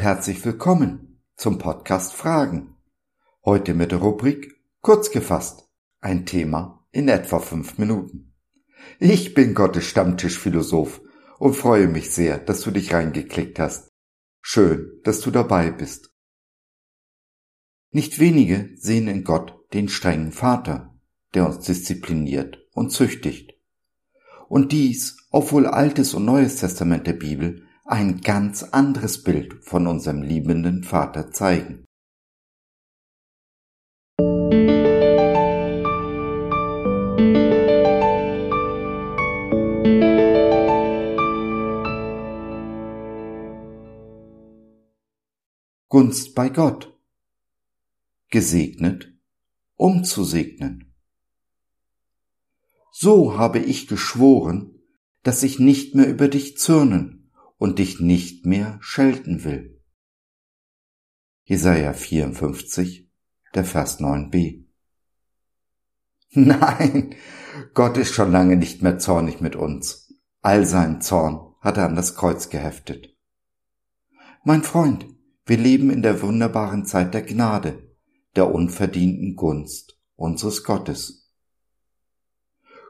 herzlich willkommen zum Podcast Fragen. Heute mit der Rubrik Kurz gefasst. Ein Thema in etwa fünf Minuten. Ich bin Gottes Stammtischphilosoph und freue mich sehr, dass du dich reingeklickt hast. Schön, dass du dabei bist. Nicht wenige sehen in Gott den strengen Vater, der uns diszipliniert und züchtigt. Und dies, obwohl Altes und Neues Testament der Bibel ein ganz anderes Bild von unserem liebenden Vater zeigen. Gunst bei Gott. Gesegnet, um zu segnen. So habe ich geschworen, dass ich nicht mehr über dich zürnen und dich nicht mehr schelten will. Jesaja 54, der Vers 9b. Nein, Gott ist schon lange nicht mehr zornig mit uns. All seinen Zorn hat er an das Kreuz geheftet. Mein Freund, wir leben in der wunderbaren Zeit der Gnade, der unverdienten Gunst unseres Gottes.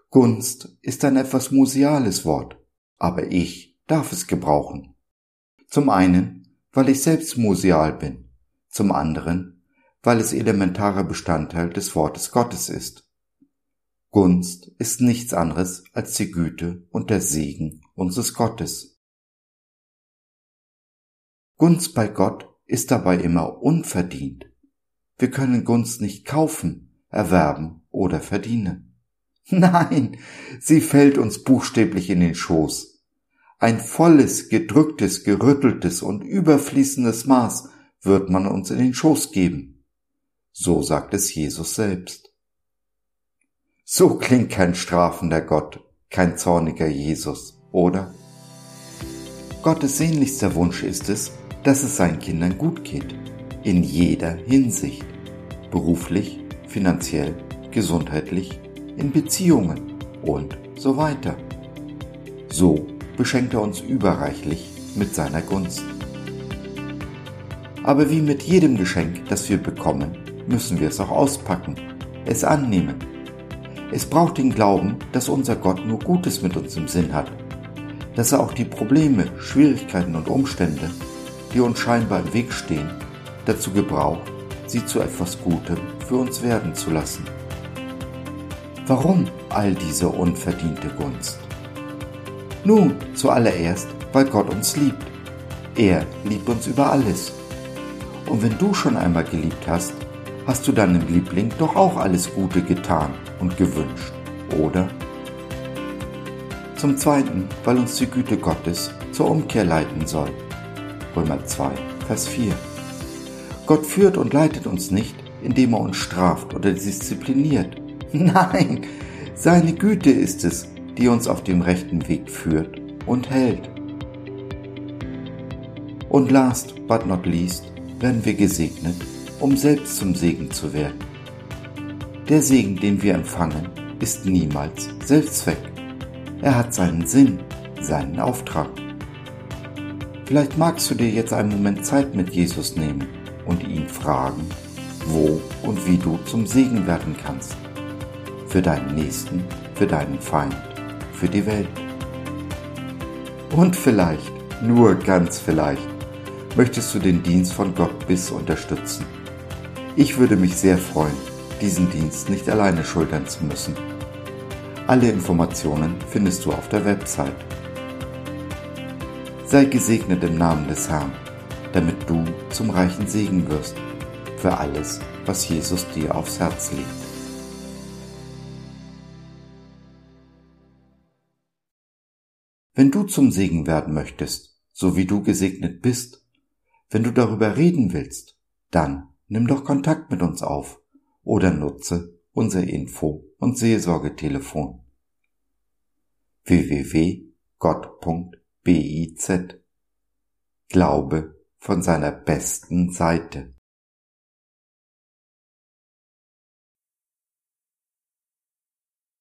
Gunst ist ein etwas museales Wort, aber ich darf es gebrauchen. Zum einen, weil ich selbst museal bin, zum anderen, weil es elementarer Bestandteil des Wortes Gottes ist. Gunst ist nichts anderes als die Güte und der Segen unseres Gottes. Gunst bei Gott ist dabei immer unverdient. Wir können Gunst nicht kaufen, erwerben oder verdienen. Nein, sie fällt uns buchstäblich in den Schoß, ein volles, gedrücktes, gerütteltes und überfließendes Maß wird man uns in den Schoß geben. So sagt es Jesus selbst. So klingt kein strafender Gott, kein zorniger Jesus, oder? Gottes sehnlichster Wunsch ist es, dass es seinen Kindern gut geht, in jeder Hinsicht, beruflich, finanziell, gesundheitlich, in Beziehungen und so weiter. So beschenkt er uns überreichlich mit seiner Gunst. Aber wie mit jedem Geschenk, das wir bekommen, müssen wir es auch auspacken, es annehmen. Es braucht den Glauben, dass unser Gott nur Gutes mit uns im Sinn hat, dass er auch die Probleme, Schwierigkeiten und Umstände, die uns scheinbar im Weg stehen, dazu gebraucht, sie zu etwas Gutem für uns werden zu lassen. Warum all diese unverdiente Gunst? Nun, zuallererst, weil Gott uns liebt. Er liebt uns über alles. Und wenn du schon einmal geliebt hast, hast du deinem Liebling doch auch alles Gute getan und gewünscht, oder? Zum Zweiten, weil uns die Güte Gottes zur Umkehr leiten soll. Römer 2, Vers 4. Gott führt und leitet uns nicht, indem er uns straft oder diszipliniert. Nein, seine Güte ist es, die uns auf dem rechten Weg führt und hält. Und last but not least werden wir gesegnet, um selbst zum Segen zu werden. Der Segen, den wir empfangen, ist niemals Selbstzweck. Er hat seinen Sinn, seinen Auftrag. Vielleicht magst du dir jetzt einen Moment Zeit mit Jesus nehmen und ihn fragen, wo und wie du zum Segen werden kannst. Für deinen Nächsten, für deinen Feind für die Welt. Und vielleicht, nur ganz vielleicht, möchtest du den Dienst von Gott bis unterstützen. Ich würde mich sehr freuen, diesen Dienst nicht alleine schultern zu müssen. Alle Informationen findest du auf der Website. Sei gesegnet im Namen des Herrn, damit du zum reichen Segen wirst für alles, was Jesus dir aufs Herz legt. Wenn du zum Segen werden möchtest, so wie du gesegnet bist, wenn du darüber reden willst, dann nimm doch Kontakt mit uns auf oder nutze unser Info- und Seelsorgetelefon www.gott.biz Glaube von seiner besten Seite.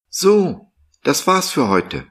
So, das war's für heute.